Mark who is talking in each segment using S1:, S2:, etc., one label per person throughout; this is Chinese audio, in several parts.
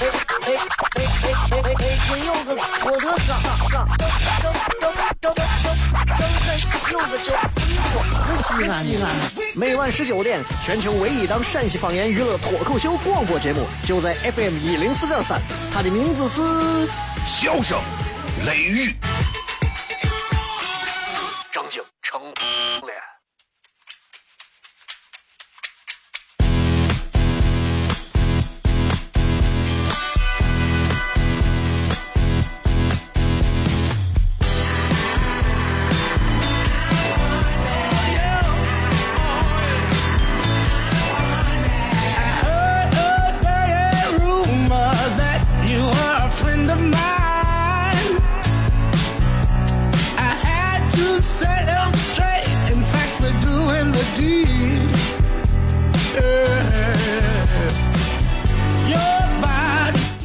S1: 哎哎哎哎哎！京有个郭德纲，正正正正正在有个叫，西安西安。每晚十九点，全球唯一档陕西方言娱乐脱口秀广播节目，就在 FM 一零四点三。它的名字是《
S2: 笑声雷雨》。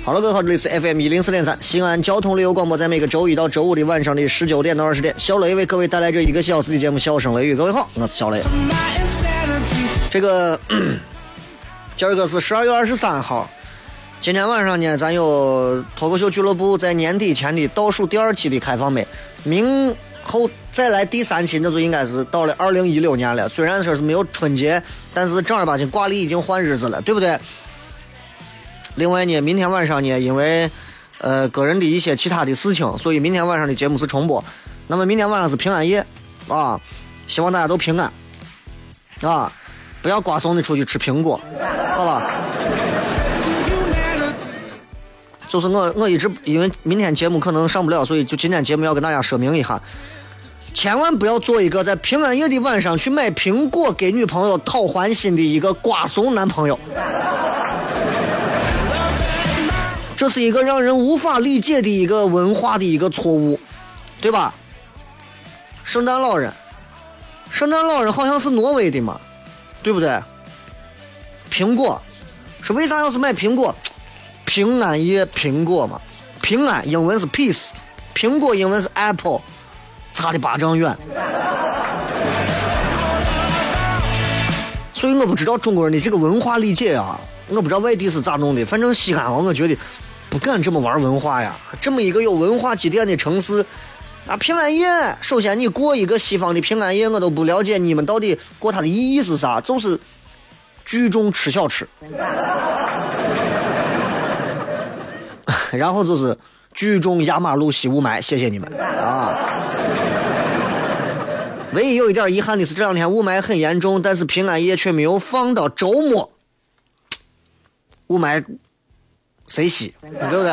S1: 好了，各位好，这里是 FM 一零四点三西安交通旅游广播，在每个周一到周五的晚上的十九点到二十点，小雷为各位带来这一个小时的节目《笑声雷雨》。各位好，我是小雷。这个 今儿个是十二月二十三号，今天晚上呢，咱有脱口秀俱乐部在年底前的倒数第二期的开放麦，明后再来第三期，那就应该是到了二零一六年了。虽然说是没有春节，但是正儿八经挂历已经换日子了，对不对？另外呢，明天晚上呢，因为呃个人的一些其他的事情，所以明天晚上的节目是重播。那么明天晚上是平安夜啊，希望大家都平安啊，不要瓜怂的出去吃苹果，好吧？就是我我一直因为明天节目可能上不了，所以就今天节目要跟大家说明一下，千万不要做一个在平安夜的晚上去买苹果给女朋友讨欢心的一个瓜怂男朋友。这是一个让人无法理解的一个文化的一个错误，对吧？圣诞老人，圣诞老人好像是挪威的嘛，对不对？苹果是为啥要是买苹果？平安夜苹果嘛，平安英文是 peace，苹果英文是 apple，差的八丈远。所以我不知道中国人的这个文化理解啊，我不知道外地是咋弄的，反正西安我觉得。不敢这么玩文化呀！这么一个有文化积淀的城市，啊，平安夜，首先你过一个西方的平安夜，我都不了解你们到底过它的意义是啥，就是聚众吃小吃，然后就是聚众压马路吸雾霾，谢谢你们啊！唯一有一点遗憾的是这两天雾霾很严重，但是平安夜却没有放到周末，雾霾。谁吸？对不对？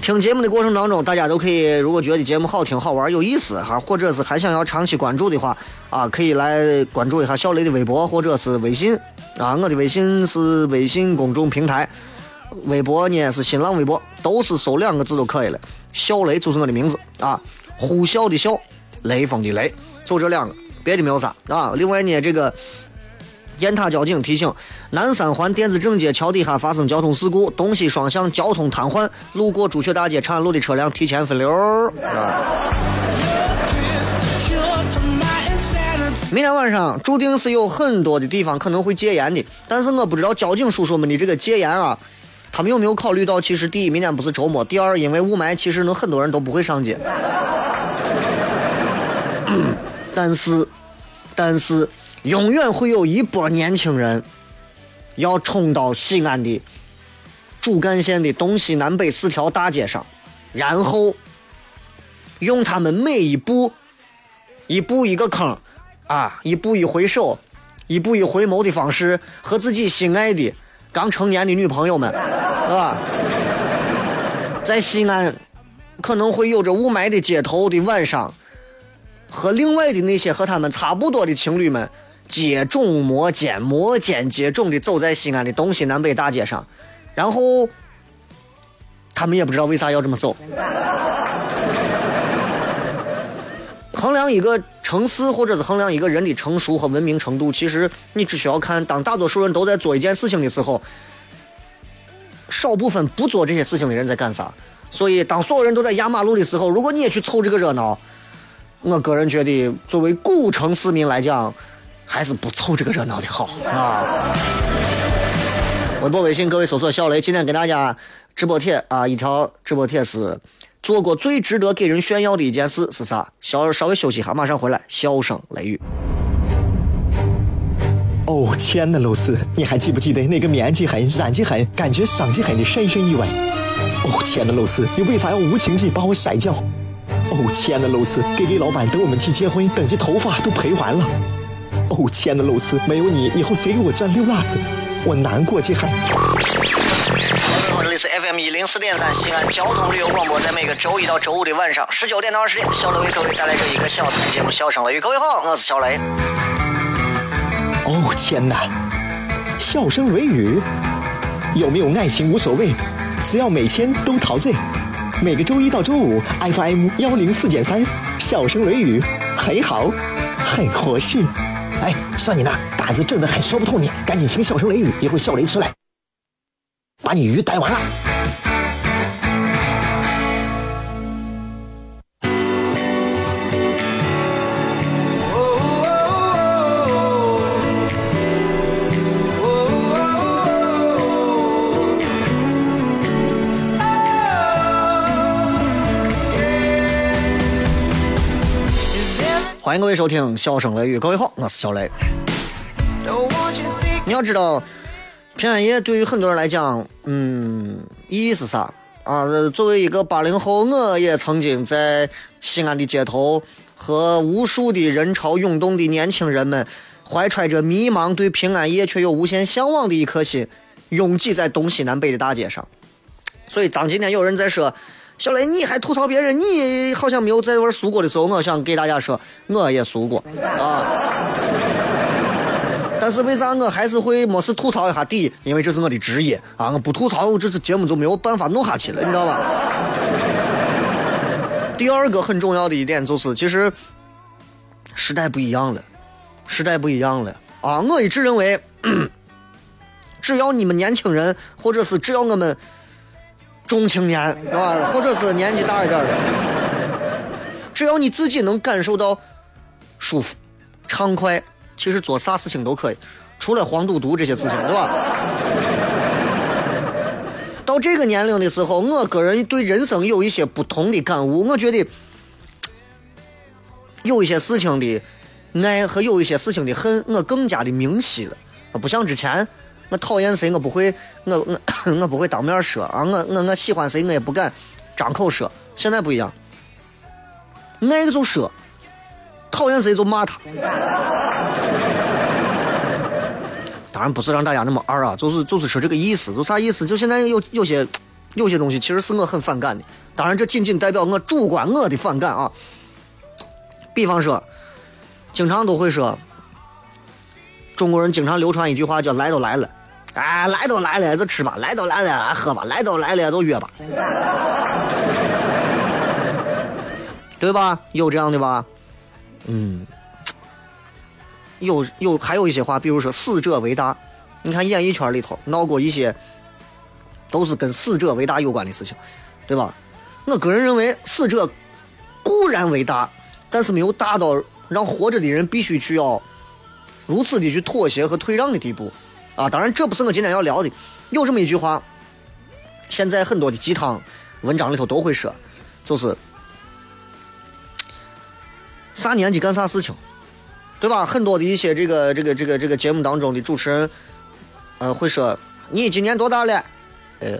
S1: 听节目的过程当中，大家都可以，如果觉得节目好听、好玩、有意思哈，或者是还想要长期关注的话啊，可以来关注一下小雷的微博或者是微信啊。我的微信是微信公众平台，微博呢是新浪微博，都是搜两个字就可以了。小雷就是我的名字啊，呼啸的啸，雷锋的雷，就这两个，别的没有啥啊。另外呢，这个。雁塔交警提醒：南三环电子正街桥底下发生交通事故，东西双向交通瘫痪，路过朱雀大街长安路的车辆提前分流。明天晚上注定是有很多的地方可能会戒严的，但是我不知道交警叔叔们的这个戒严啊，他们有没有考虑到，其实第一，明天不是周末；第二，因为雾霾，其实能很多人都不会上街。但是，但是。永远会有一波年轻人要冲到西安的主干线的东西南北四条大街上，然后用他们每一步、一步一个坑，啊，一步一回首、一步一回眸的方式，和自己心爱的刚成年的女朋友们，啊，在西安可能会有着雾霾的街头的晚上，和另外的那些和他们差不多的情侣们。接踵摩肩，摩肩接踵的走在西安的东西南北大街上，然后他们也不知道为啥要这么走，衡量一个城市，或者是衡量一个人的成熟和文明程度，其实你只需要看，当大多数人都在做一件事情的时候，少部分不做这些事情的人在干啥。所以，当所有人都在压马路的时候，如果你也去凑这个热闹，我个人觉得，作为古城市民来讲，还是不凑这个热闹的好啊。微博、微信，各位搜索“小雷”，今天给大家直播贴啊，一条直播贴是。做过最值得给人炫耀的一件事是啥？稍稍微休息一下，马上回来。笑声雷雨。
S3: 哦，亲爱的露丝，你还记不记得那个面积狠、染技狠、感觉伤及狠的深深意外？哦，亲爱的露丝，你为啥要无情地把我甩掉？哦，亲爱的露丝给给老板等我们去结婚，等级头发都赔完了。哦，亲爱的露丝，没有你，以后谁给我蘸溜辣子？我难过极了。
S1: 这里是 FM 一零四点三西安交通旅游广播，在每个周一到周五的晚上十九点到二十点，小雷为各位带来这一个小时的节目《笑声雷雨》。各位好，我是小雷。
S3: 哦天哪，笑声雷雨，有没有爱情无所谓，只要每天都陶醉。每个周一到周五，FM 幺零四点三，笑声雷雨，很好，很合适。哎，算你那胆子正的很，说不透你，赶紧请小声雷雨，一会儿笑雷出来。把你鱼逮完了。
S1: 欢迎各位收听《笑声雷雨》，各位好，我是小雷。你要知道。平安夜对于很多人来讲，嗯，意义是啥啊？作为一个八零后，我也曾经在西安的街头和无数的人潮涌动的年轻人们，怀揣着迷茫对平安夜却又无限向往的一颗心，拥挤在东西南北的大街上。所以，当今天有人在说小雷，你还吐槽别人，你好像没有在玩输过的时候，我想给大家说，我也输过啊。但是为啥我还是会没事吐槽一下底？因为这是我的职业啊！我不吐槽，我这次节目就没有办法弄下去了，你知道吧？第二个很重要的一点就是，其实时代不一样了，时代不一样了啊！我一直认为，只要你们年轻人，或者是只要我们中青年，是吧？或者是年纪大一点的，只要你自己能感受到舒服、畅快。其实做啥事情都可以，除了黄赌毒这些事情，对吧？到这个年龄的时候，我个人对人生有一些不同的感悟。我觉得有一些事情的爱和有一些事情的恨，我更加的明晰了。不像之前，我讨厌谁，我不会，我我 我不会当面说啊。我我我喜欢谁，我也不敢张口说。现在不一样，爱就说。讨厌谁就骂他，当然不是让大家那么二啊，就是就是说这个意思，就啥意思？就现在有有些有些东西，其实是我很反感的。当然，这仅仅代表我主观我的反感啊。比方说，经常都会说，中国人经常流传一句话叫“来都来了”，哎，来都来了就吃吧，来都来了喝吧，来都来了就约吧，对吧？有这样的吧？嗯，有有还有一些话，比如说“死者为大”，你看演艺圈里头闹过一些，都是跟“死者为大”有关的事情，对吧？我个人认为，死者固然为大，但是没有大到让活着的人必须去要如此的去妥协和退让的地步啊！当然，这不是我今天要聊的。有这么一句话，现在很多的鸡汤文章里头都会说，就是。啥年纪干啥事情，对吧？很多的一些这个这个这个这个节目当中的主持人，呃，会说你今年多大了？呃，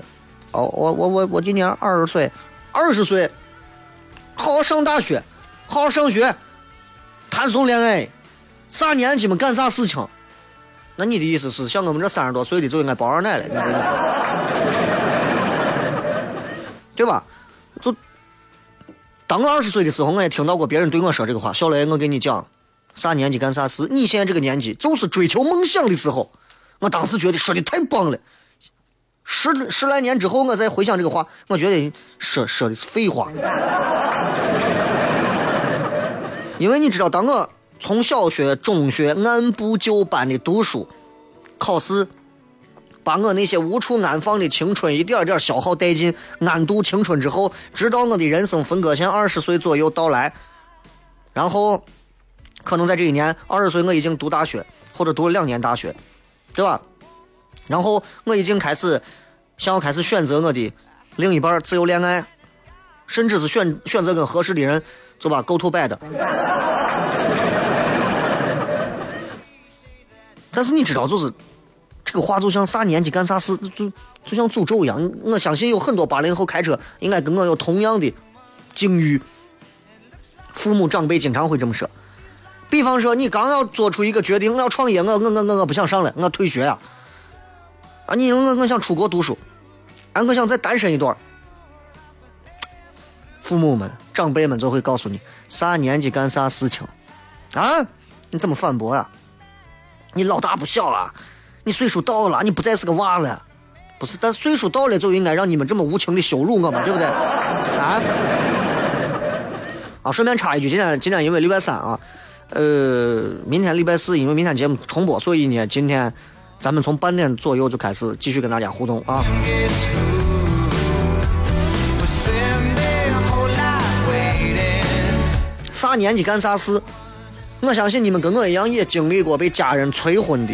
S1: 哦，我我我我今年二十岁，二十岁，好好上大学，好好上学，谈什么恋爱，啥年纪嘛干啥事情？那你的意思是像我们这三十多岁的就应该包二奶了？你这意思，对吧？就。当我二十岁的时候，我也听到过别人对我说这个话：“小雷，我跟你讲，啥年纪干啥事。你现在这个年纪，就是追求梦想的时候。”我当时觉得说的太棒了。十十来年之后，我再回想这个话，我觉得说说的是废话。因为你知道，当我从小学、中学按部就班的读书、考试，把我那些无处安放的青春一点点消耗殆尽，安度青春之后，直到我的人生分割线二十岁左右到来，然后可能在这一年二十岁，我已经读大学或者读了两年大学，对吧？然后我已经开始想要开始选择我的另一半，自由恋爱，甚至是选选择跟合适的人，就把狗头摆的。但是你知道，就是这个话就像啥年纪干啥事，就就像诅咒一样。我相信有很多八零后开车应该跟我有同样的境遇。父母长辈经常会这么说。比方说，你刚要做出一个决定，我要创业，我我我我我不想上了，我退学呀。啊，你我我想出国读书，啊，我想再单身一段。父母们、长辈们就会告诉你，啥年纪干啥事情，啊，你怎么反驳啊？你老大不小了，你岁数到了，你不再是个娃了，不是？但岁数到了就应该让你们这么无情的羞辱我嘛，对不对？啊？啊，顺便插一句，今天今天因为礼拜三啊，呃，明天礼拜四，因为明天节目重播，所以呢，今天咱们从半点左右就开始继续跟大家互动啊。年纪干啥事？我相信你们跟我一样也经历过被家人催婚的，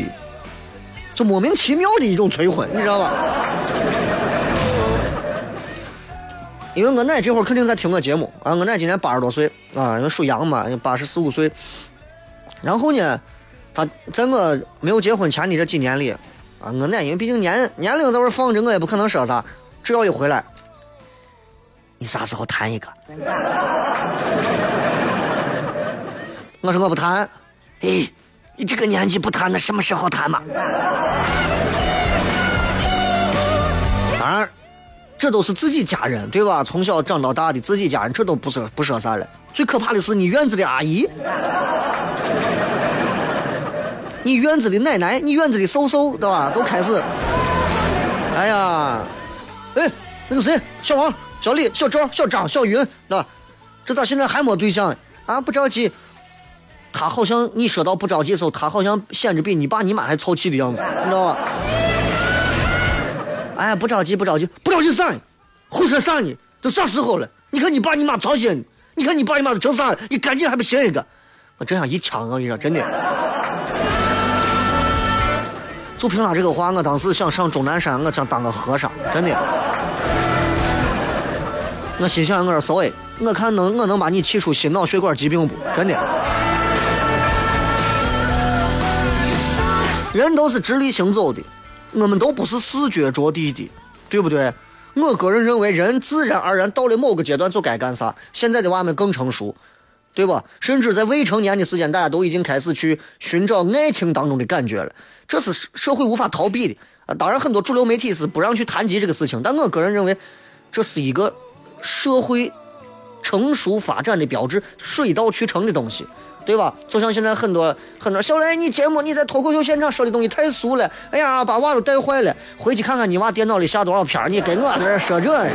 S1: 就莫名其妙的一种催婚，你知道吧？因为我奶这会儿肯定在听我节目啊，我奶今年八十多岁啊，因为属羊嘛，八十四五岁。然后呢，他在我没有结婚前的这几年里，啊，我奶因为毕竟年年龄在这放着，我也不可能说啥，只要一回来，你啥时候谈一个？我说我不谈，哎，你这个年纪不谈，那什么时候谈嘛？当然，这都是自己家人，对吧？从小长到大的自己家人，这都不说不说啥了。最可怕的是你院子的阿姨，你院子的奶奶，你院子的叔叔，对吧？都开始，哎呀，哎，那个谁，小王、小李、小赵、小张、小云，对吧？这咋现在还没对象啊？不着急。他好像你说到不着急的时候，他好像显着比你爸你妈还操气的样子，你知道吧？哎，不着急，不着急，不着急啥？胡说啥呢？都啥时候了？你看你爸你妈操心，你看你爸你妈都成啥了？你赶紧还不行一个？我真想一枪，我跟你说，真的。就凭他这个话，我当时想上终南山，我想当个和尚，真的。我心想，我说骚哎，我看能我能把你气出心脑血管疾病不？真的。人都是直立行走的，我们都不是四脚着地的，对不对？我个人认为，人自然而然到了某个阶段就该干啥。现在的娃们更成熟，对吧？甚至在未成年的时间，大家都已经开始去寻找爱情当中的感觉了，这是社会无法逃避的啊！当然，很多主流媒体是不让去谈及这个事情，但我个人认为，这是一个社会成熟发展的标志，水到渠成的东西。对吧？就像现在很多很多小雷，你节目你在脱口秀现场说的东西太俗了，哎呀，把娃都带坏了。回去看看你娃电脑里下多少片你跟我在这说这，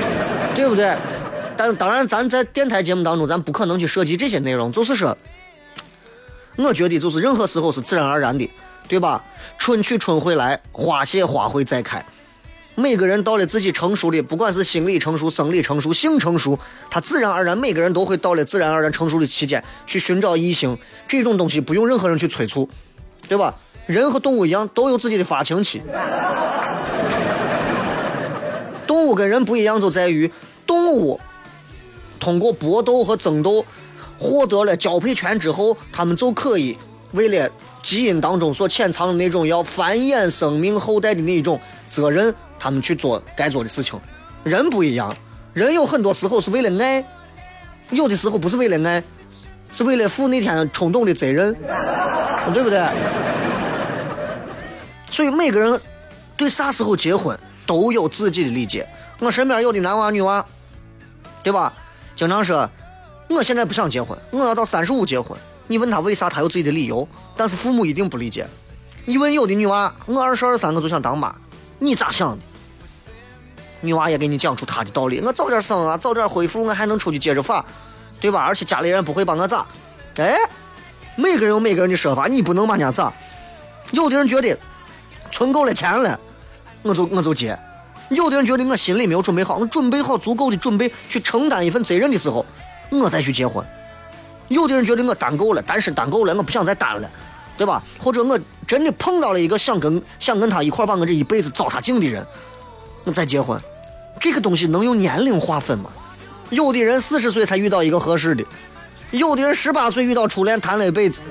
S1: 对不对？但当然，咱在电台节目当中，咱不可能去涉及这些内容。就是说，我觉得就是任何时候是自然而然的，对吧？春去春会来，花谢花会再开。每个人到了自己成熟的，不管是心理成熟、生理成熟、性成熟，他自然而然，每个人都会到了自然而然成熟的期间去寻找异性。这种东西不用任何人去催促，对吧？人和动物一样，都有自己的发情期。动物跟人不一样，就在于动物通过搏斗和争斗获得了交配权之后，他们就可以为了基因当中所潜藏的那种要繁衍生命后代的那种责任。他们去做该做的事情，人不一样，人有很多时候是为了爱，有的时候不是为了爱，是为了负那天冲动的责任，对不对？所以每个人对啥时候结婚都有自己的理解。我身边有的男娃女娃，对吧？经常说，我现在不想结婚，我要到三十五结婚。你问他为啥，他有自己的理由，但是父母一定不理解。你问有的女娃，我二十二三我就想当妈。你咋想的？女娃也给你讲出她的道理。我早点生啊，早点恢复，我还能出去接着发，对吧？而且家里人不会把我咋。哎，每个人有每个人的说法，你不能把人家咋？有的人觉得存够了钱了，我就我就结；有的人觉得我心里没有准备好，我准备好足够的准备去承担一份责任的时候，我再去结婚。有的人觉得我单够了，单身单够了，我不想再单了，对吧？或者我真的碰到了一个想跟想跟他一块把我这一辈子糟蹋净的人，我再结婚。这个东西能用年龄划分吗？有的人四十岁才遇到一个合适的。有的人十八岁遇到初恋谈了一辈子，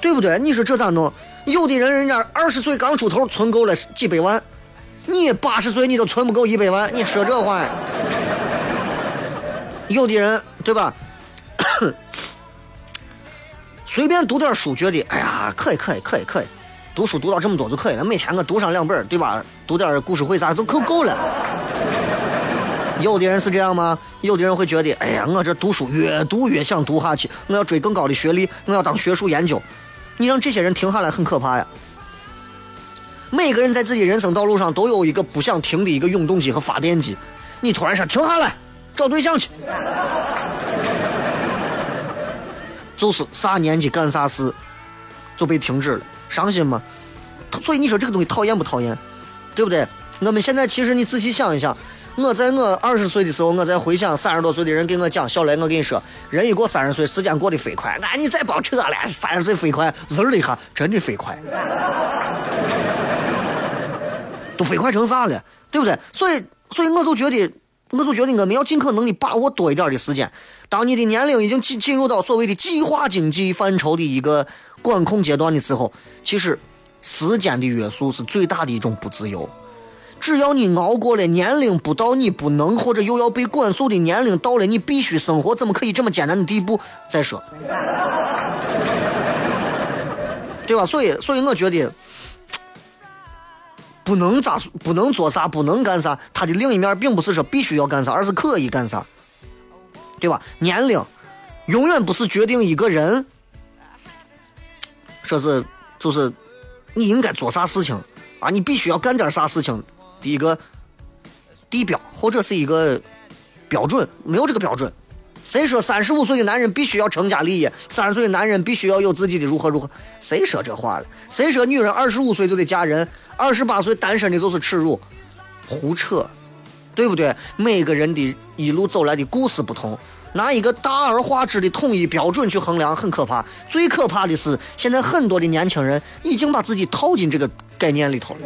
S1: 对不对？你说这咋弄？有的人人家二十岁刚出头存够了几百万，你八十岁你都存不够一百万，你说这话呀？有的人对吧？随便读点书，觉得哎呀可以可以可以可以，读书读到这么多就可以了。每天我读上两本，对吧？读点故事会啥都可够了。有的人是这样吗？有的人会觉得，哎呀，我这读书越读越想读下去，我要追更高的学历，我要当学术研究。你让这些人停下来，很可怕呀。每个人在自己人生道路上都有一个不想停的一个永动机和发电机。你突然说停下来，找对象去，就是啥年纪干啥事就被停止了，伤心吗？所以你说这个东西讨厌不讨厌？对不对？我们现在其实你仔细想一想。我在我二十岁的时候，我在回想三十多岁的人给我讲，小雷，我跟你说，人一过三十岁，时间过得飞快。那你再别扯了，三十岁飞快，滋儿一下，真的飞快，都飞快成啥了，对不对？所以，所以我就觉得，我就觉得我们要尽可能的把握多一点的时间。当你的年龄已经进进入到所谓的计划经济范畴的一个管控阶段的时候，其实时间的约束是最大的一种不自由。只要你熬过了年龄不到你不能或者又要被管束的年龄到了你必须生活，怎么可以这么艰难的地步再说，对吧？所以，所以我觉得不能咋不能做啥不能干啥，他的另一面并不是说必须要干啥，而是可以干啥，对吧？年龄永远不是决定一个人说是就是你应该做啥事情啊，你必须要干点啥事情。的一个地标或者是一个标准，没有这个标准。谁说三十五岁的男人必须要成家立业？三十岁的男人必须要有自己的如何如何？谁说这话了？谁说女人二十五岁就得嫁人？二十八岁单身的就是耻辱？胡扯，对不对？每个人的一路走来的故事不同，拿一个大而化之的统一标准去衡量很可怕。最可怕的是，现在很多的年轻人已经把自己套进这个概念里头了。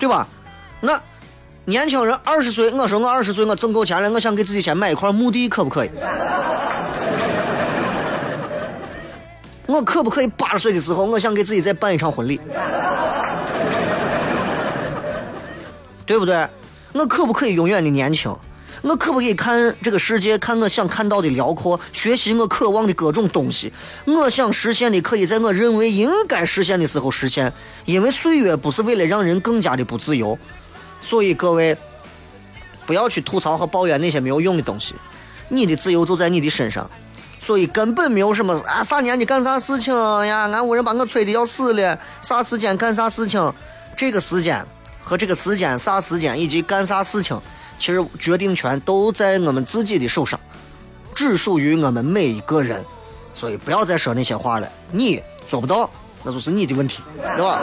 S1: 对吧？那年轻人二十岁，我说我二十岁，我挣够钱了，我想给自己先买一块墓地，可不可以？我可不可以八十岁的时候，我想给自己再办一场婚礼？对不对？我可不可以永远的年轻？我可不可以看这个世界，看我想看到的辽阔，学习我渴望的各种东西？我想实现的，可以在我认为应该实现的时候实现。因为岁月不是为了让人更加的不自由，所以各位不要去吐槽和抱怨那些没有用的东西。你的自由就在你的身上，所以根本没有什么啊啥年纪干啥事情呀？俺屋人把我催的要死了，啥时间干啥事情？这个时间和这个时间啥时间以及干啥事情？其实决定权都在我们自己的手上，只属于我们每一个人，所以不要再说那些话了。你做不到，那就是你的问题，对吧？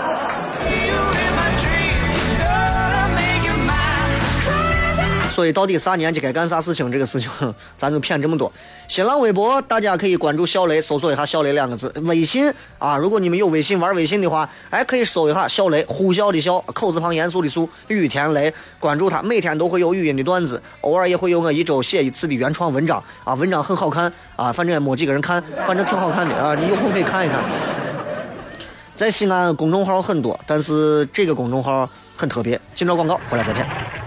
S1: 所以到底啥年纪该干啥事情？这个事情 咱就骗这么多。新浪微博大家可以关注小雷，搜索一下“小雷”两个字。微信啊，如果你们有微信玩微信的话，哎，可以搜一下“小雷”，呼啸的啸，口字旁严肃的肃，雨田雷，关注他，每天都会有语音的段子，偶尔也会有我一周写一次的原创文章啊，文章很好看啊，反正也没几个人看，反正挺好看的啊，你有空可以看一看。在西安公众号很多，但是这个公众号很特别。进着广告，回来再骗。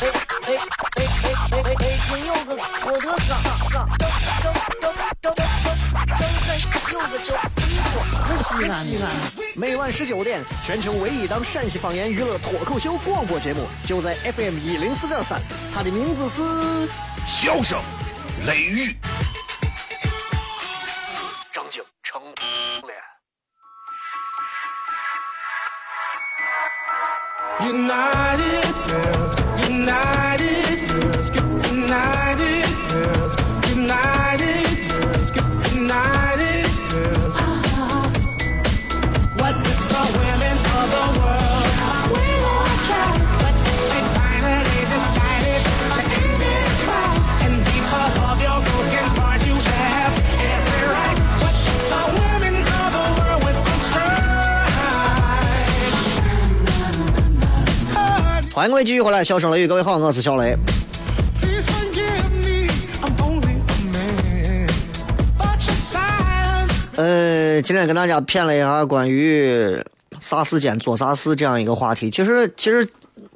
S1: 嘿，嘿，嘿，嘿，嘿，嘿！京柚哥哥，我的嘎嘎，嘿，每晚十九点，全球唯一档陕西方言娱乐脱口秀广播节目，就在 FM 一零四点三。他的名字是
S2: 笑声雷雨，
S1: 张景成。
S4: 兄弟。
S1: 欢迎各位继续回来，笑声雷雨，各位好，我是小雷。呃，今天跟大家谝了一下关于啥时间做啥事这样一个话题。其实，其实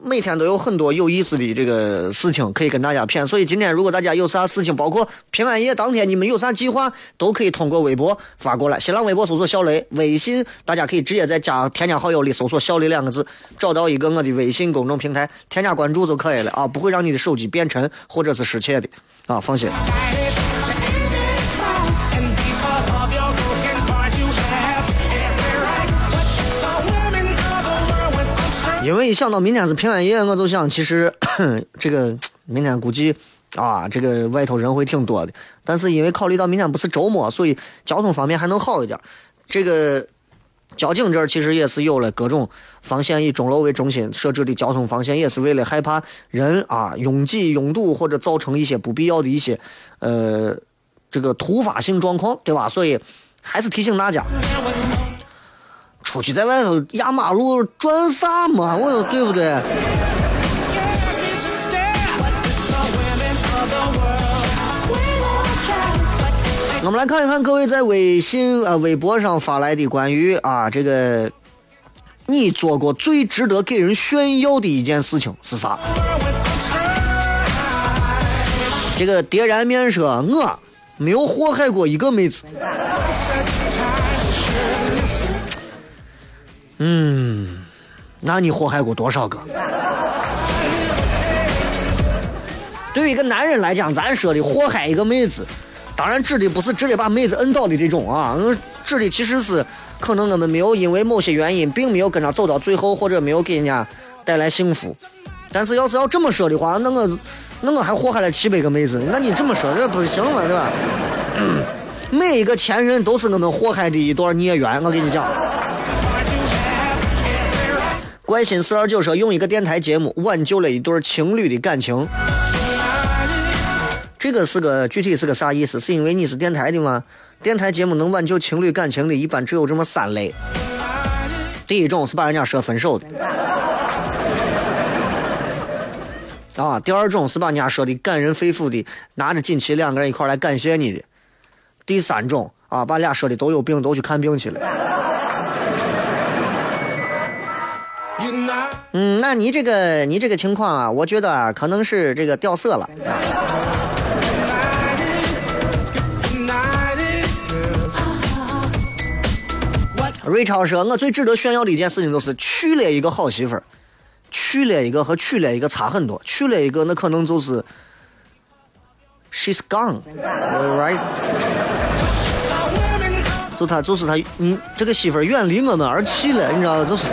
S1: 每天都有很多有意思的这个事情可以跟大家谝。所以今天如果大家有啥事情，包括平安夜当天你们有啥计划，都可以通过微博发过来。新浪微博搜索小雷，微信大家可以直接在加添加好友里搜索“小雷”两个字，找到一个我的微信公众平台，添加关注就可以了啊，不会让你的手机变沉或者是失窃的啊，放心。因为一想到明天是平安夜，我就想，其实 这个明天估计啊，这个外头人会挺多的。但是因为考虑到明天不是周末，所以交通方面还能好一点。这个交警这儿其实也是有了各种防线，以钟楼为中心设置的交通防线，也是为了害怕人啊拥挤拥堵或者造成一些不必要的一些呃这个突发性状况，对吧？所以还是提醒大家。出去在外头压马路转啥嘛？我说对不对？我们来看一看各位在微信啊微博上发来的关于啊这个你做过最值得给人炫耀的一件事情是啥？这个迭然面说，我没有祸害过一个妹子。嗯，那你祸害过多少个？对于一个男人来讲，咱说的祸害一个妹子，当然指的不是直接把妹子摁倒的这种啊，我指的其实是可能我们没有因为某些原因，并没有跟他走到最后，或者没有给人家带来幸福。但是要是要这么说的话，那我那我还祸害了七百个妹子，那你这么说这不行嘛，对吧？每一个前任都是我们祸害的一段孽缘，我跟你讲。关心四二九说，用一个电台节目挽救了一对情侣的感情。这个是个具体是个啥意思？是因为你是电台的吗？电台节目能挽救情侣感情的，一般只有这么三类。第一种是把人家说分手的，啊，第二种是把人家说的感人肺腑的，拿着锦旗两个人一块来感谢你的。第三种啊，把俩说的都有病，都去看病去了。嗯，那你这个你这个情况啊，我觉得啊，可能是这个掉色了。瑞超说，我最值得炫耀的一件事情就是娶了一个好媳妇儿，娶了一个和娶了一个差很多，娶了一个那可能就是 she's gone，right？就他就是他，你这个媳妇儿远离我们而去了，你知道吗？就是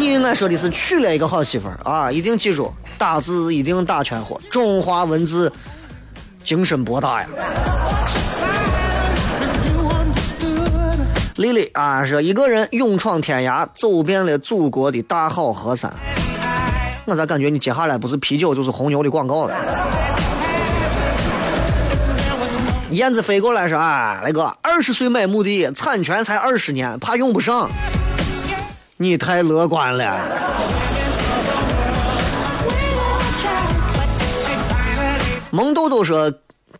S1: 你应该说的是娶了一个好媳妇儿啊！一定记住，打字一定打全活，中华文字精神博大呀。丽丽啊，说一个人勇闯天涯，走遍了祖国的大好河山。我咋感觉你接下来不是啤酒就是红牛的广告了？燕子飞过来说啊，那个二十岁买墓地，产权才二十年，怕用不上。你太乐观了。萌豆豆说，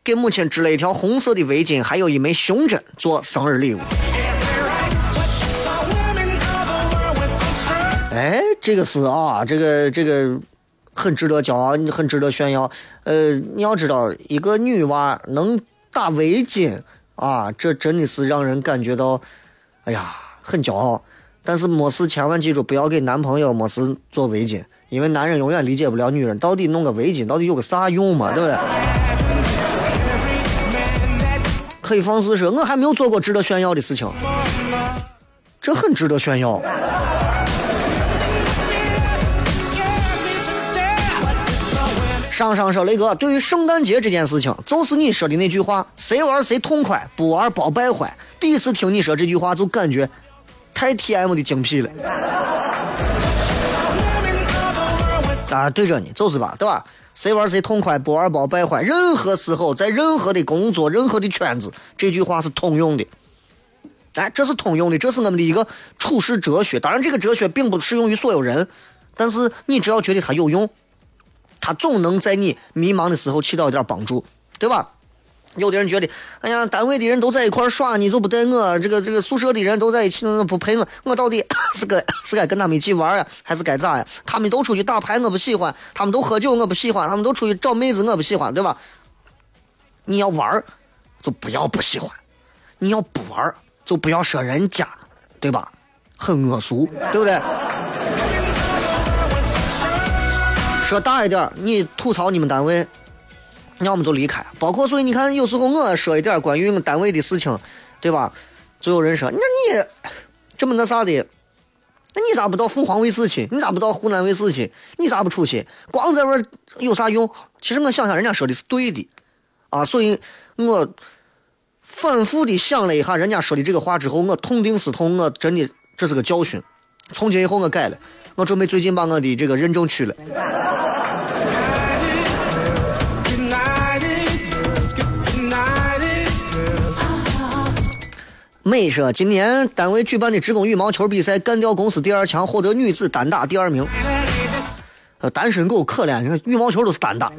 S1: 给母亲织了一条红色的围巾，还有一枚胸针做生日礼物。哎，这个是啊，这个这个很值得骄傲，很值得炫耀。呃，你要知道，一个女娃能打围巾啊，这真的是让人感觉到哎呀，很骄傲。但是没事，千万记住，不要给男朋友没事做围巾，因为男人永远理解不了女人到底弄个围巾到底有个啥用嘛，对不对？可以放肆说，我还没有做过值得炫耀的事情，这很值得炫耀。上上说雷哥，对于圣诞节这件事情，就是你说的那句话，谁玩谁痛快，不玩包败坏。第一次听你说这句话，就感觉太 T M 的精辟了。啊，对着你就是吧，对吧？谁玩谁痛快，不玩包败坏。任何时候，在任何的工作、任何的圈子，这句话是通用的。哎，这是通用的，这是我们的一个处世哲学。当然，这个哲学并不适用于所有人，但是你只要觉得它有用。他总能在你迷茫的时候起到一点帮助，对吧？有的人觉得，哎呀，单位的人都在一块耍，你就不带我；这个这个宿舍的人都在一起，不陪我，我到底 是该是该跟他们一起玩呀，还是该咋呀？他们都出去打牌，我不喜欢；他们都喝酒，我不喜欢；他们都出去找妹子，我不喜欢，对吧？你要玩儿，就不要不喜欢；你要不玩儿，就不要说人家，对吧？很恶俗，对不对？说大一点，你吐槽你们单位，要么就离开。包括所以你看，有时候我说一点关于我们单位的事情，对吧？就有人说，那你这么那啥的，那你咋不到凤凰卫视去？你咋不到湖南卫视去？你咋不出去？光在这有啥用？其实我想想，人家说的是对的啊，所以我反复的想了一下人家说的这个话之后，我痛定思痛，我真的这是个教训。从今以后我改了。我准备最近把我的这个认证取了。美说，今年单位举办的职工羽毛球比赛，干掉公司第二强，获得女子单打第二名。呃，单身狗可怜，你看羽毛球都是单打。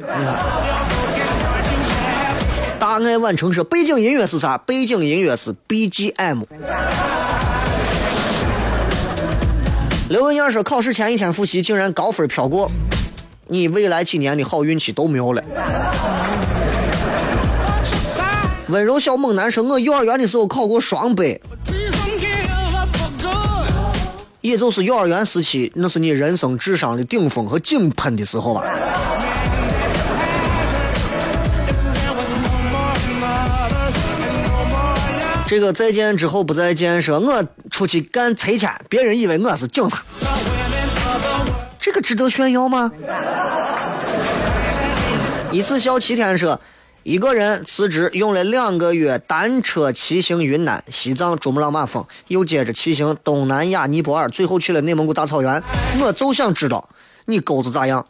S1: 大爱晚成说，背景音乐是啥？背景音乐是 BGM。刘文燕说：“考试前一天复习，竟然高分飘过，你未来几年的好运气都没有了。”温柔小猛男说：“我幼儿园的时候考过双百，也就是幼儿园时期，那是你人生智商的顶峰和井喷的时候吧。”这个再见之后不再见，说我出去干拆迁，别人以为我是警察，这个值得炫耀吗？一次笑七天说，一个人辞职用了两个月，单车骑行云南、西藏、珠穆朗玛峰，又接着骑行东南亚、尼泊尔，最后去了内蒙古大草原。我就想知道你钩子咋样？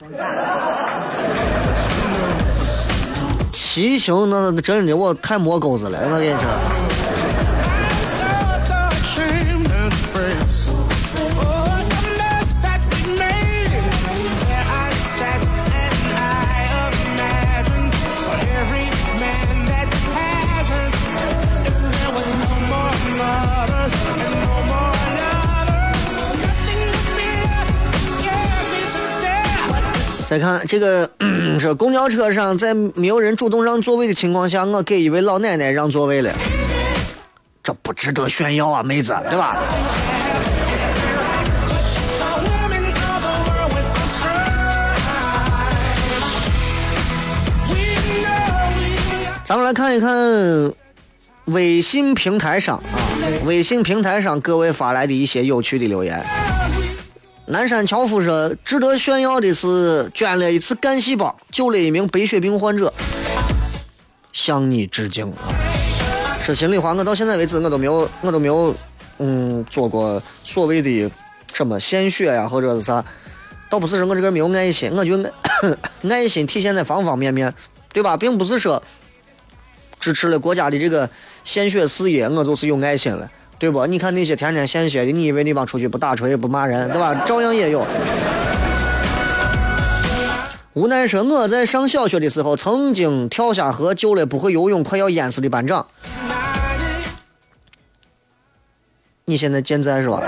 S1: 骑行那真的我太磨钩子了，我跟你说。再看这个，说公交车上在没有人主动让座位的情况下，我给一位老奶奶让座位了，这不值得炫耀啊，妹子，对吧？咱们来看一看微信平台上啊，微信平台上各位发来的一些有趣的留言。南山樵夫说：“值得炫耀的是，捐了一次干细胞，救了一名白血病患者，向你致敬啊。”说心里话，我到现在为止，我都没有，我都没有，嗯，做过所谓的什么献血呀，或者是啥。倒不是说我这个人没有爱心，我觉得 爱心体现在方方面面，对吧？并不是说支持了国家的这个献血事业，我就是有爱心了。对不？你看那些天天献血的，你以为那帮出去不打锤不骂人，对吧？照样也有。无奈说我在上小学的时候曾经跳下河救了不会游泳快要淹死的班长。你现在健在是吧？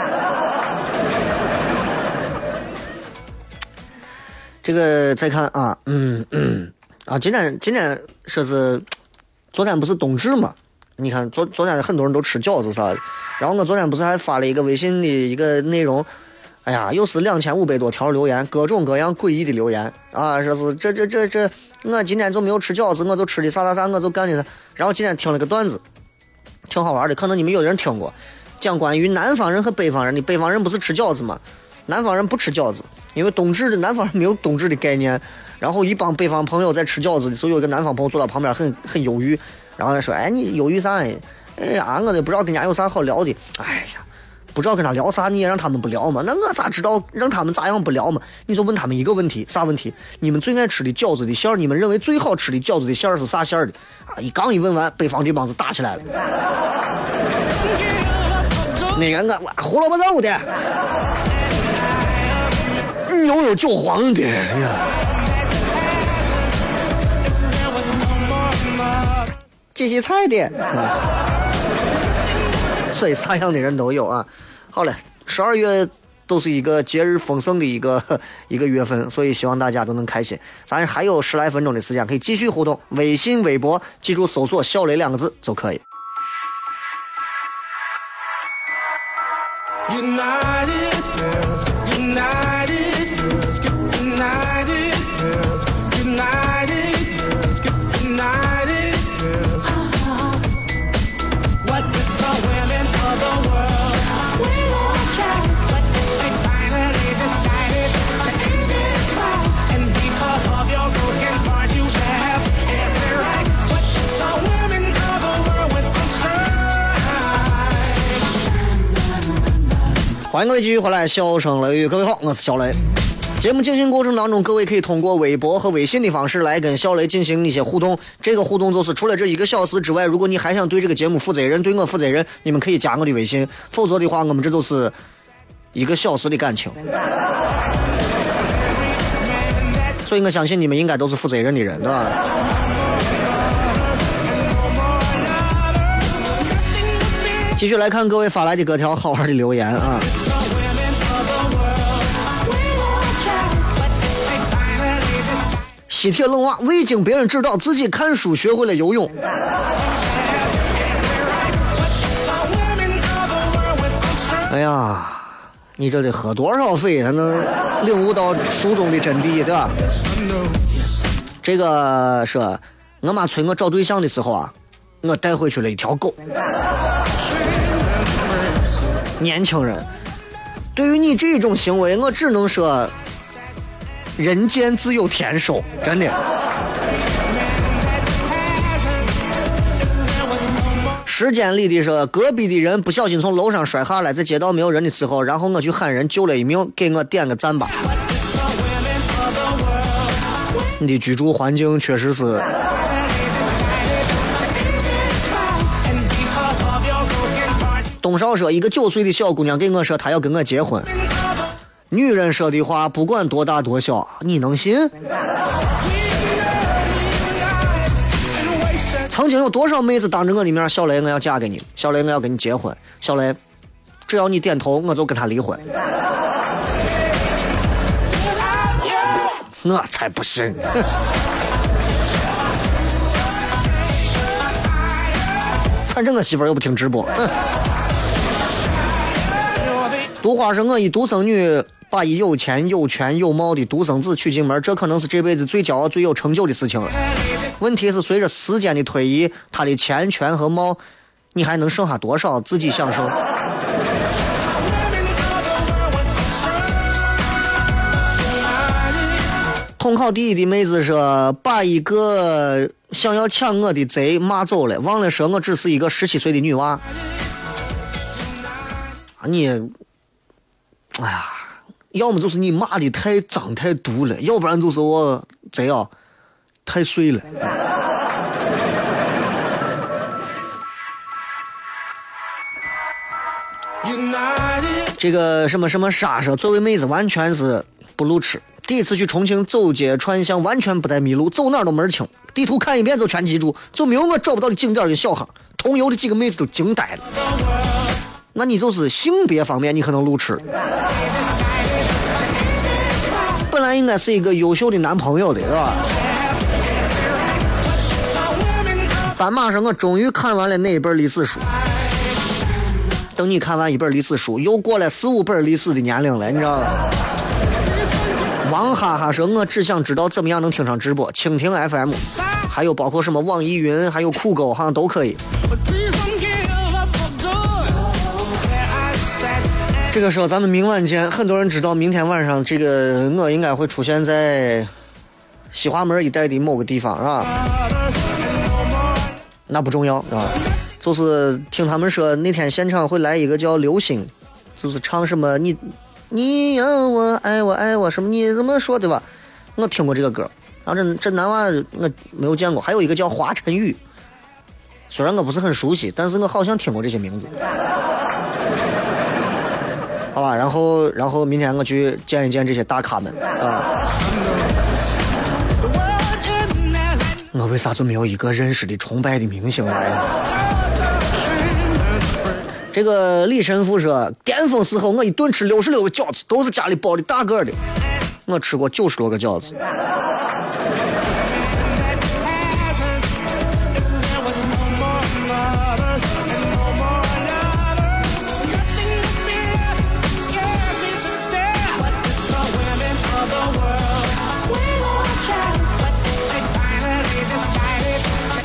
S1: 这个再看啊，嗯嗯啊，今天今天说是昨天不是冬至嘛？你看昨昨天很多人都吃饺子啥的，然后我昨天不是还发了一个微信的一个内容，哎呀，又是两千五百多条留言，各种各样诡异的留言啊，说是这这这这，我今天就没有吃饺子，我就吃的啥啥啥，我就干的啥。然后今天听了个段子，挺好玩的，可能你们有的人听过，讲关于南方人和北方人的。北方人不是吃饺子吗？南方人不吃饺子，因为冬至的南方人没有冬至的概念。然后一帮北方朋友在吃饺子的时候，有一个南方朋友坐到旁边，很很忧郁。然后说：“哎，你忧郁啥？哎呀，我都不知道跟人家有啥好聊的。哎呀，不知道跟他聊啥，你也让他们不聊嘛？那我咋知道让他们咋样不聊嘛？你就问他们一个问题，啥问题？你们最爱吃的饺子的馅儿，你们认为最好吃的饺子的馅儿是啥馅儿的？啊，一刚一问完，北方这帮子打起来了。那个我胡萝卜肉的，牛肉韭黄的，哎呀。”机器菜的，所以啥样的人都有啊。好了，十二月都是一个节日丰盛的一个 一个月份，所以希望大家都能开心。咱还有十来分钟的时间，可以继续互动。微信、微博，记住搜索“小雷”两个字就可以。
S4: United
S1: 欢迎各位继续回来，笑声雷雨，各位好，我是小雷。节目进行过程当中，各位可以通过微博和微信的方式来跟小雷进行一些互动。这个互动就是除了这一个小时之外，如果你还想对这个节目负责任，对我负责任，你们可以加我的微信。否则的话，我们这就是一个小时的感情。所以我相信你们应该都是负责任的人，对吧？继续来看各位发来的各条好玩的留言啊。
S4: We all try, but they finally decided.
S1: 西铁冷娃未经别人指导，自己看书学会了游泳。哎呀，你这得喝多少水才能领悟到书中的真谛，对吧？这个说，我妈催我找对象的时候啊，我带回去了一条狗。年轻人，对于你这种行为，我只能说，人间自有天收，真的。时间里的说，隔壁的人不小心从楼上摔下来，在街道没有人的时候，然后我去喊人救了一命，给我点个赞吧。你的居住环境确实是，东少说，一个九岁的小姑娘给我说她要跟我结婚，女人说的话不管多大多小，你能信？曾经有多少妹子当着我的面，小雷我要嫁给你，小雷我要跟你结婚，小雷，只要你点头，我就跟他离婚。我才不信！反正我媳妇儿又不听直播。嗯毒花是我一独生女，把一有钱有权有貌的独生子娶进门，这可能是这辈子最骄傲、最有成就的事情了。问题是，随着时间的推移，他的钱权和貌，你还能剩下多少自己享受？统考第一的妹子说，把一个想要抢我的贼骂走了，忘了说我只是一个十七岁的女娃。啊你，哎呀，要么就是你骂的太脏太毒了，要不然就是我贼啊太碎了。这个什么什么莎莎，作为妹子完全是不路痴。第一次去重庆走街串巷，完全不带迷路，走哪儿都门儿清，地图看一遍就全记住，就没有我找不到的景点儿跟小巷。同游的几个妹子都惊呆了。那你就是性别方面你可能路痴，本来应该是一个优秀的男朋友的，是吧？斑马说：“我终于看完了那一本历史书。”等你看完一本历史书，又过了四五本历史的年龄了，你知道吗？王哈哈说：“我只想知道怎么样能听上直播，蜻蜓 FM，还有包括什么网易云，还有酷狗，好像都可以。”这个时候咱们明晚见。很多人知道明天晚上这个我应该会出现在西华门一带的某个地方，是吧？那不重要啊，就是听他们说那天现场会来一个叫刘星，就是唱什么你你要我爱我爱我什么你怎么说对吧？我听过这个歌，然后这这男娃我没有见过，还有一个叫华晨宇，虽然我不是很熟悉，但是我好像听过这些名字。好吧，然后然后明天我去见一见这些大咖们啊。我为啥就没有一个认识的、崇拜的明星来呀？这个李神父说，巅峰时候我一顿吃六十六个饺子，都是家里包的大个的。我吃过九十多个饺子，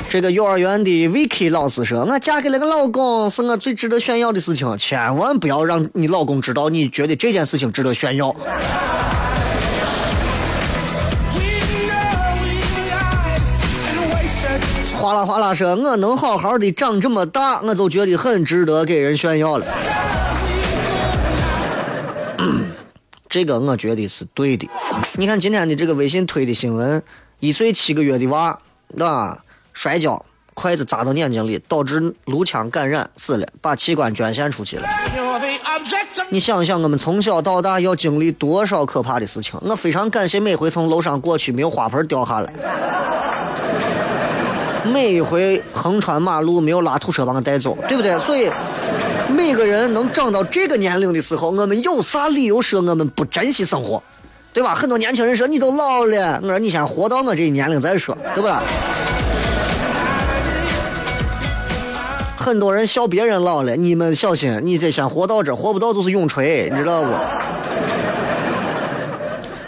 S1: 这个幼儿园的 Vicky 老师说，我嫁给了个老公是我最值得炫耀的事情，千万不要让你老公知道你觉得这件事情值得炫耀。哗啦哗啦说，我能好好的长这么大，我就觉得很值得给人炫耀了。这个我觉得是对的。你看今天的这个微信推的新闻，一岁七个月的娃啊摔跤，筷子扎到眼睛里，导致颅腔感染死了，把器官捐献出去了。你想想，我们从小到大要经历多少可怕的事情？我非常感谢每回从楼上过去没有花盆掉下来，每一回横穿马路没有拉土车把我带走，对不对？所以每个人能长到这个年龄的时候，我们有啥理由说我们不珍惜生活？对吧？很多年轻人说你都老了，我说你先活到我这一年龄再说，对吧？很多人笑别人老了，你们小心，你得先活到这，活不到就是永垂，你知道不？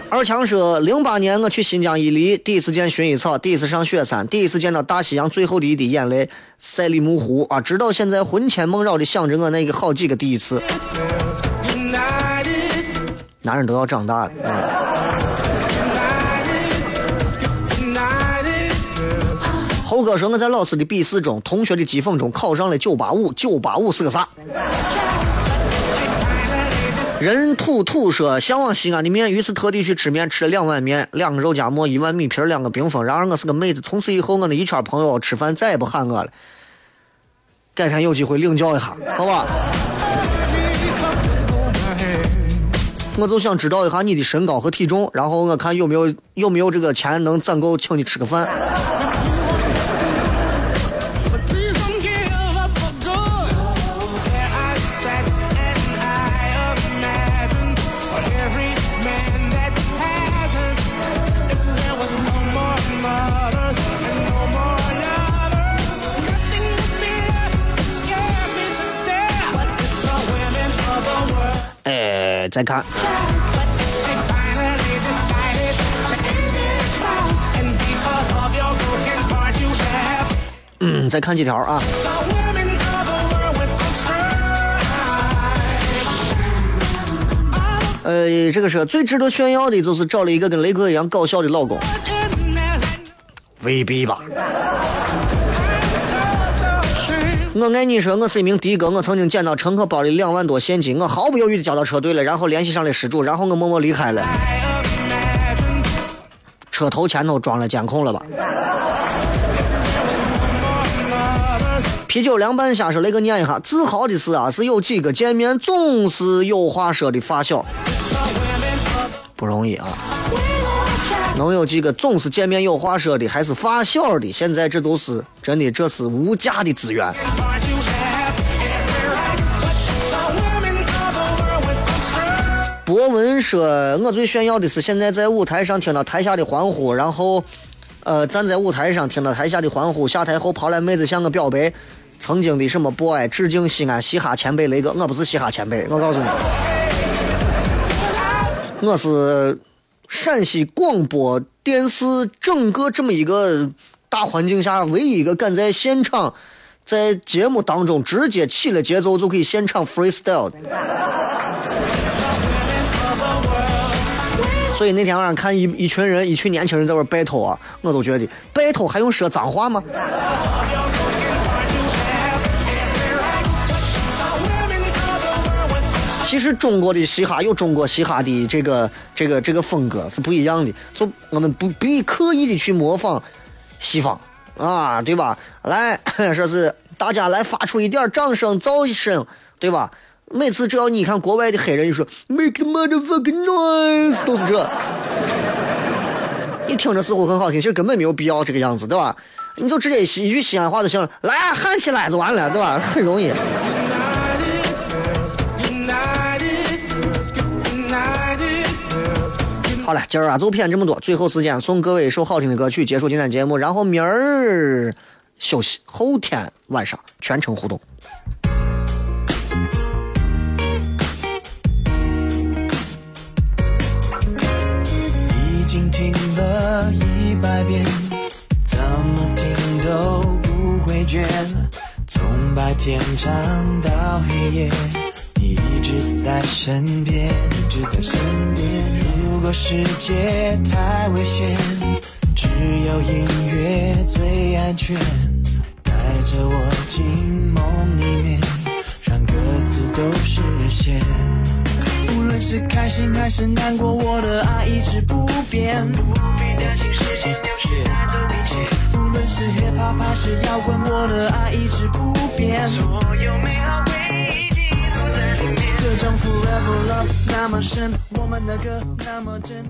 S1: 二强说，零八年我去新疆伊犁，第一次见薰衣草，第一次上雪山，第一次见到大西洋最后的一滴眼泪——赛里木湖啊！直到现在魂牵梦绕的想着我那个好几个第一次。男人都要长大的，嗯哥说我在老师的笔试中、同学的讥讽中考上了九八五，九八五是个啥？人土土说向往西安的面，于是特地去吃面，吃了两碗面，两个肉夹馍，一碗米皮，两个冰峰。然而我是个妹子，从此以后我的一圈朋友吃饭再也不喊我了。改天有机会领教一下，好吧？我就想知道一下你的身高和体重，然后我看有没有有没有这个钱能攒够请你吃个饭。再看。嗯，再看几条啊。呃，这个是最值得炫耀的，就是找了一个跟雷哥一样搞笑的老公。未必吧。我爱你说我是一名的哥，我曾经捡到乘客包里两万多现金，我毫不犹豫的交到车队了，然后联系上了失主，然后我默默离开了。车头前头装了监控了吧？啤酒凉拌虾说雷哥念一下，自豪的是啊，是有几个见面总是有话说的发小，不容易啊。能有几个总是见面有话说的，还是发小的，现在这都是真的，这是无价的资源。博文说：“我最炫耀的是现在在舞台上听到台下的欢呼，然后呃，站在舞台上听到台下的欢呼，下台后跑来妹子向我表白，曾经的什么 boy，致敬西安嘻哈前辈雷哥，我不是嘻哈前辈，我告诉你，我是陕西广播电视整个这么一个大环境下唯一一个敢在现场。在节目当中直接起了节奏就可以现场 freestyle 的。所以那天晚上看一一群人，一群年轻人在玩 battle 啊，我都觉得 battle 还用说脏话吗？其实中国的嘻哈有中国嘻哈的这个这个这个风格是不一样的，就我们不必刻意的去模仿西方啊，对吧？来说是大家来发出一点掌声、噪声，对吧？每次只要你看国外的黑人，你说 make motherfucking noise，都是这。你听着似乎很好听，其实根本没有必要这个样子，对吧？你就直接一句西安话就行了，来喊起来就完了，对吧？很容易。好了，今儿啊就骗这么多，最后时间送各位一首好听的歌曲，结束今天节目，然后明儿休息，后天晚上全程互动。
S5: 已经听了一百遍，怎么听都不会倦。从白天唱到黑夜，一直在身边，一直在身边。如果世界太危险，只有音乐最安全。带着我进梦里面，让歌词都实现。无论是开心还是难过，我的爱一直不变。不必担心时间流逝带走一切。无论是 hip hop 还是摇滚，我的爱一直不变。所有美好回忆。这种 forever love 那么深，我们的歌那么真。